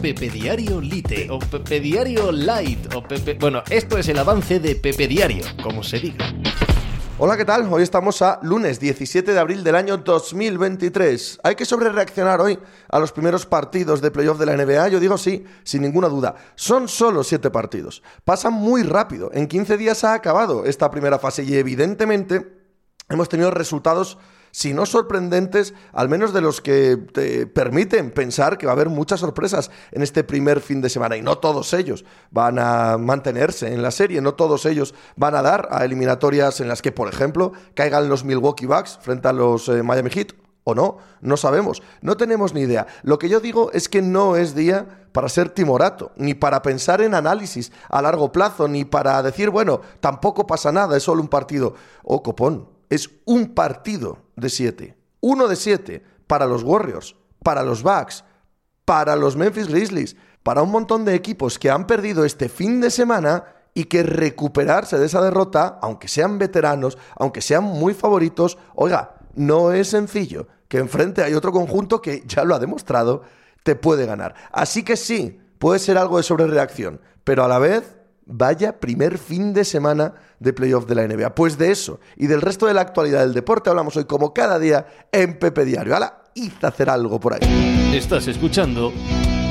Pepe Diario Lite o Pepe Diario Light o Pepe... Bueno, esto es el avance de Pepe Diario, como se diga. Hola, ¿qué tal? Hoy estamos a lunes 17 de abril del año 2023. ¿Hay que sobrereaccionar hoy a los primeros partidos de playoff de la NBA? Yo digo sí, sin ninguna duda. Son solo siete partidos. Pasan muy rápido. En 15 días ha acabado esta primera fase y evidentemente hemos tenido resultados si no sorprendentes, al menos de los que te permiten pensar que va a haber muchas sorpresas en este primer fin de semana. Y no todos ellos van a mantenerse en la serie, no todos ellos van a dar a eliminatorias en las que, por ejemplo, caigan los Milwaukee Bucks frente a los eh, Miami Heat. ¿O no? No sabemos. No tenemos ni idea. Lo que yo digo es que no es día para ser timorato, ni para pensar en análisis a largo plazo, ni para decir, bueno, tampoco pasa nada, es solo un partido. O oh, copón, es un partido de siete. Uno de siete para los Warriors, para los Bucks, para los Memphis Grizzlies, para un montón de equipos que han perdido este fin de semana y que recuperarse de esa derrota, aunque sean veteranos, aunque sean muy favoritos, oiga, no es sencillo, que enfrente hay otro conjunto que ya lo ha demostrado, te puede ganar. Así que sí, puede ser algo de sobrereacción, pero a la vez Vaya primer fin de semana de playoff de la NBA. Pues de eso y del resto de la actualidad del deporte hablamos hoy como cada día en Pepe Diario. ¡Hala! Hice hacer algo por ahí. Estás escuchando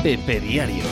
Pepe Diario.